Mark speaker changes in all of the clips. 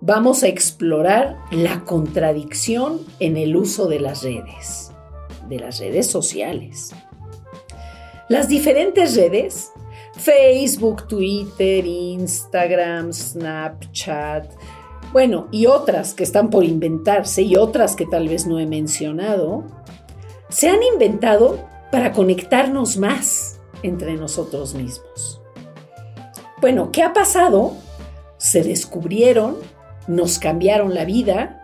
Speaker 1: vamos a explorar la contradicción en el uso de las redes, de las redes sociales. Las diferentes redes, Facebook, Twitter, Instagram, Snapchat, bueno, y otras que están por inventarse y otras que tal vez no he mencionado, se han inventado para conectarnos más entre nosotros mismos. Bueno, ¿qué ha pasado? Se descubrieron nos cambiaron la vida,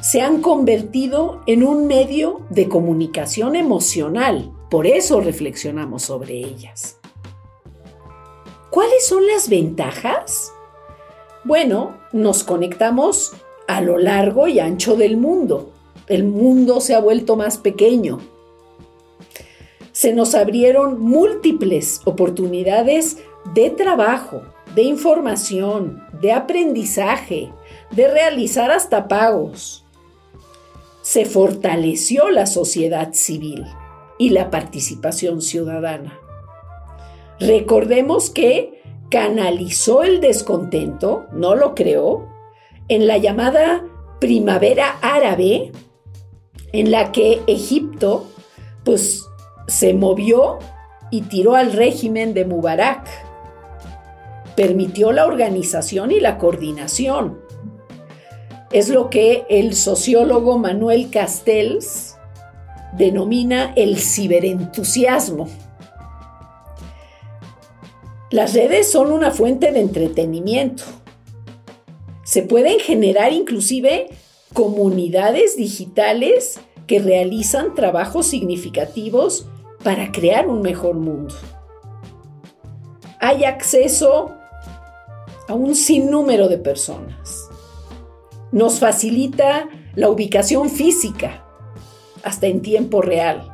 Speaker 1: se han convertido en un medio de comunicación emocional. Por eso reflexionamos sobre ellas. ¿Cuáles son las ventajas? Bueno, nos conectamos a lo largo y ancho del mundo. El mundo se ha vuelto más pequeño. Se nos abrieron múltiples oportunidades de trabajo, de información, de aprendizaje, de realizar hasta pagos. Se fortaleció la sociedad civil y la participación ciudadana. Recordemos que canalizó el descontento, no lo creó, en la llamada primavera árabe, en la que Egipto pues se movió y tiró al régimen de Mubarak permitió la organización y la coordinación. Es lo que el sociólogo Manuel Castells denomina el ciberentusiasmo. Las redes son una fuente de entretenimiento. Se pueden generar inclusive comunidades digitales que realizan trabajos significativos para crear un mejor mundo. Hay acceso a un sinnúmero de personas. Nos facilita la ubicación física, hasta en tiempo real.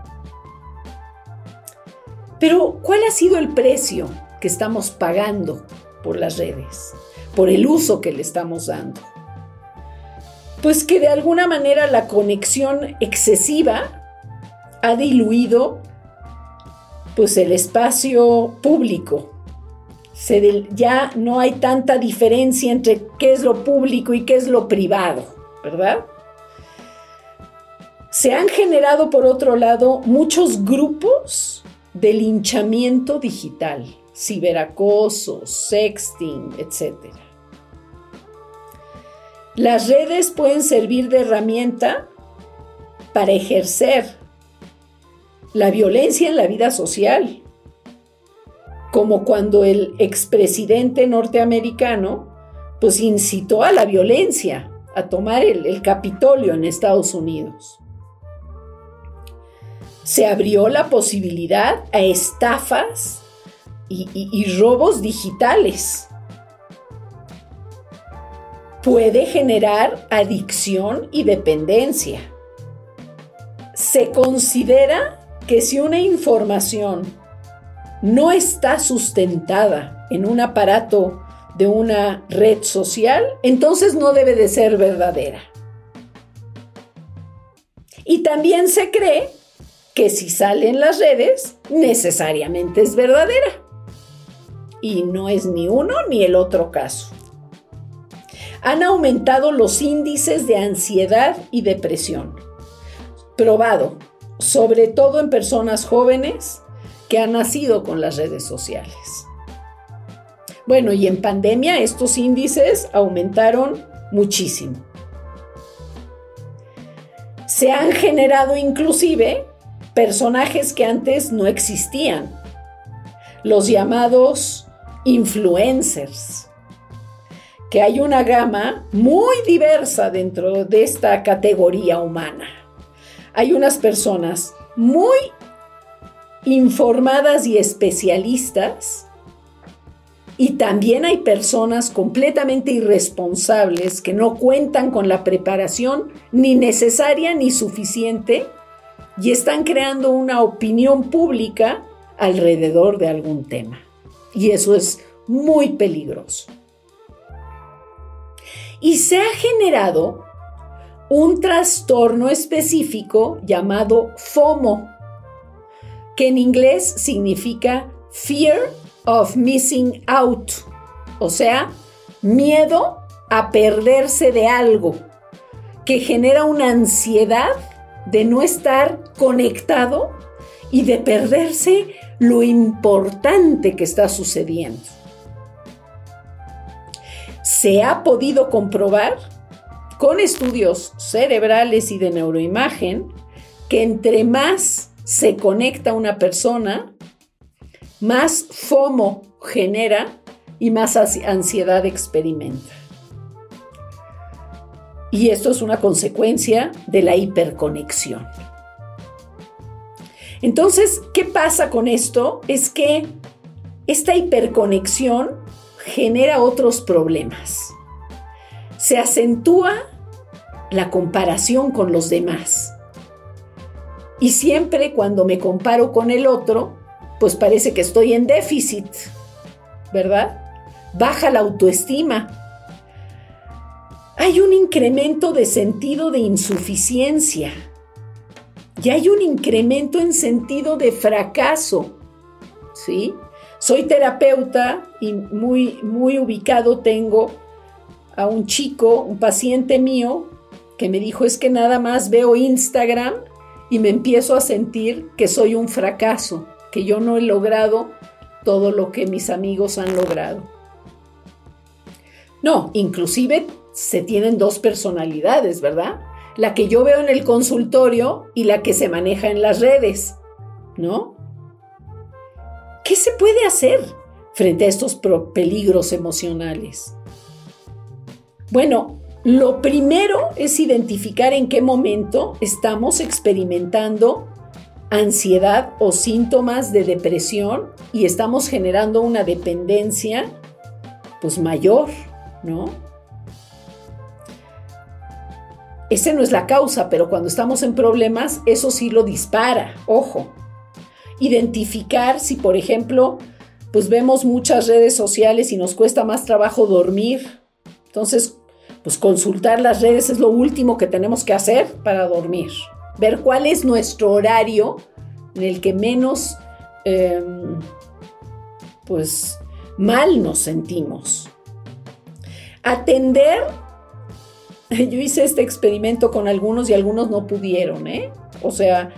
Speaker 1: Pero, ¿cuál ha sido el precio que estamos pagando por las redes, por el uso que le estamos dando? Pues que de alguna manera la conexión excesiva ha diluido pues el espacio público ya no hay tanta diferencia entre qué es lo público y qué es lo privado, ¿verdad? Se han generado, por otro lado, muchos grupos de linchamiento digital, ciberacoso, sexting, etc. Las redes pueden servir de herramienta para ejercer la violencia en la vida social como cuando el expresidente norteamericano pues incitó a la violencia, a tomar el, Capitolio en Estados Unidos. Se abrió la posibilidad a estafas y robos digitales. Puede generar adicción y dependencia. Se considera que si una información no está sustentada en un aparato de una red social, entonces no debe de ser verdadera. Y también se cree que si sale en las redes, necesariamente es verdadera. Y no es ni uno ni el otro caso. Han aumentado los índices de ansiedad y depresión. Probado, sobre todo en personas jóvenes que ha nacido con las redes sociales. Bueno, y en pandemia estos índices aumentaron muchísimo. Se han generado inclusive personajes que antes no existían, los llamados influencers, que hay una gama muy diversa dentro de esta categoría humana. Hay unas personas muy informadas y especialistas Y también hay personas completamente irresponsables que no cuentan con la preparación ni necesaria ni suficiente y están creando una opinión pública alrededor de algún tema. Y eso es muy peligroso. Y se ha generado un trastorno específico llamado FOMO, que en inglés significa Fear of Missing Out, o sea, miedo a perderse de algo, que genera una ansiedad de no estar conectado y de perderse lo importante que está sucediendo. Se ha podido comprobar con estudios cerebrales y de neuroimagen que entre más se conecta una persona, más FOMO genera y más ansiedad experimenta. Y esto es una consecuencia de la hiperconexión. Entonces, ¿qué pasa con esto? Es que esta hiperconexión genera otros problemas. Se acentúa la comparación con los demás. Y siempre cuando me comparo con el otro, pues parece que estoy en déficit, ¿verdad? Baja la autoestima, hay un incremento de sentido de insuficiencia y hay un incremento en sentido de fracaso. ¿Sí? Soy terapeuta y muy, muy ubicado tengo a un chico, un paciente mío, que me dijo es que nada más veo Instagram y me empiezo a sentir que soy un fracaso, que yo no he logrado todo lo que mis amigos han logrado. No, inclusive se tienen dos personalidades, ¿verdad? La que yo veo en el consultorio y la que se maneja en las redes, ¿no? ¿Qué se puede hacer frente a estos peligros emocionales? Bueno, lo primero es identificar en qué momento estamos experimentando ansiedad o síntomas de depresión y estamos generando una dependencia pues mayor, ¿no? Ese no es la causa, pero cuando estamos en problemas, eso sí lo dispara. Ojo. Identificar si, por ejemplo, pues vemos muchas redes sociales y nos cuesta más trabajo dormir. Entonces, pues consultar las redes es lo último que tenemos que hacer para dormir. Ver cuál es nuestro horario en el que menos, em, pues, mal nos sentimos. Atender yo hice este experimento con algunos y algunos no pudieron, ¿eh? O sea,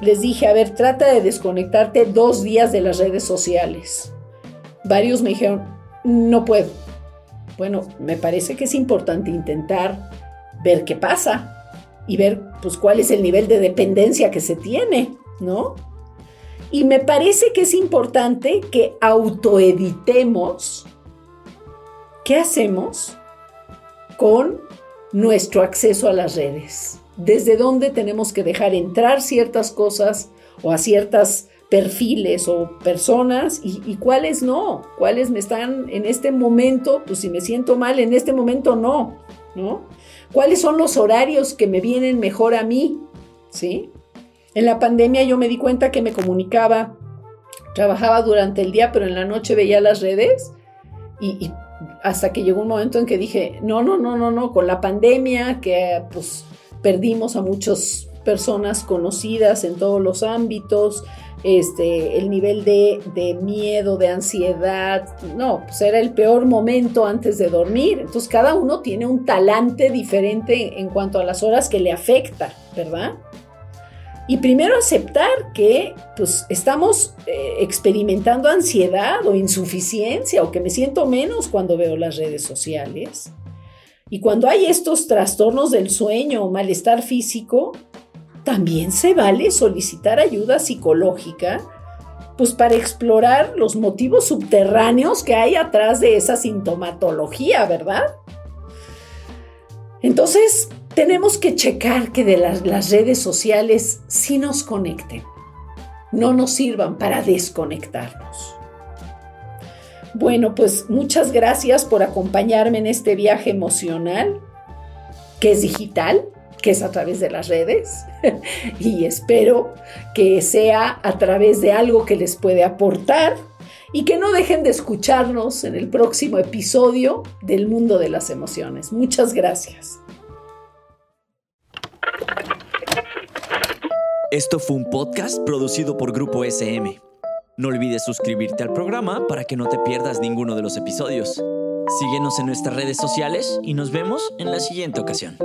Speaker 1: les dije, a ver, trata de desconectarte dos días de las redes sociales. Varios me dijeron, no puedo. Bueno, me parece que es importante intentar ver qué pasa y ver pues cuál es el nivel de dependencia que se tiene, ¿no? Y me parece que es importante que autoeditemos qué hacemos con nuestro acceso a las redes. Desde dónde tenemos que dejar entrar ciertas cosas o a ciertos perfiles o personas y, cuáles no, cuáles me están en este momento, pues si me siento mal, en este momento no, ¿no? ¿Cuáles son los horarios que me vienen mejor a mí? ¿Sí? En la pandemia yo me di cuenta que me comunicaba, trabajaba durante el día, pero en la noche veía las redes y hasta que llegó un momento en que dije, no, no, no, no, no, con la pandemia, que pues perdimos a muchas personas conocidas en todos los ámbitos, este, el nivel de, de, miedo, de ansiedad, no, pues era el peor momento antes de dormir. Entonces cada uno tiene un talante diferente en cuanto a las horas que le afecta, ¿verdad? Y primero aceptar que pues, estamos eh, experimentando ansiedad o insuficiencia o que me siento menos cuando veo las redes sociales. Y cuando hay estos trastornos del sueño o malestar físico, también se vale solicitar ayuda psicológica, pues para explorar los motivos subterráneos que hay atrás de esa sintomatología, ¿verdad? Entonces, tenemos que checar que de las, redes sociales sí nos conecten, no nos sirvan para desconectarnos. Bueno, pues muchas gracias por acompañarme en este viaje emocional, que es digital, que es a través de las redes, y espero que sea a través de algo que les puede aportar y que no dejen de escucharnos en el próximo episodio del mundo de las emociones. Muchas gracias.
Speaker 2: Esto fue un podcast producido por Grupo SM. No olvides suscribirte al programa para que no te pierdas ninguno de los episodios. Síguenos en nuestras redes sociales y nos vemos en la siguiente ocasión.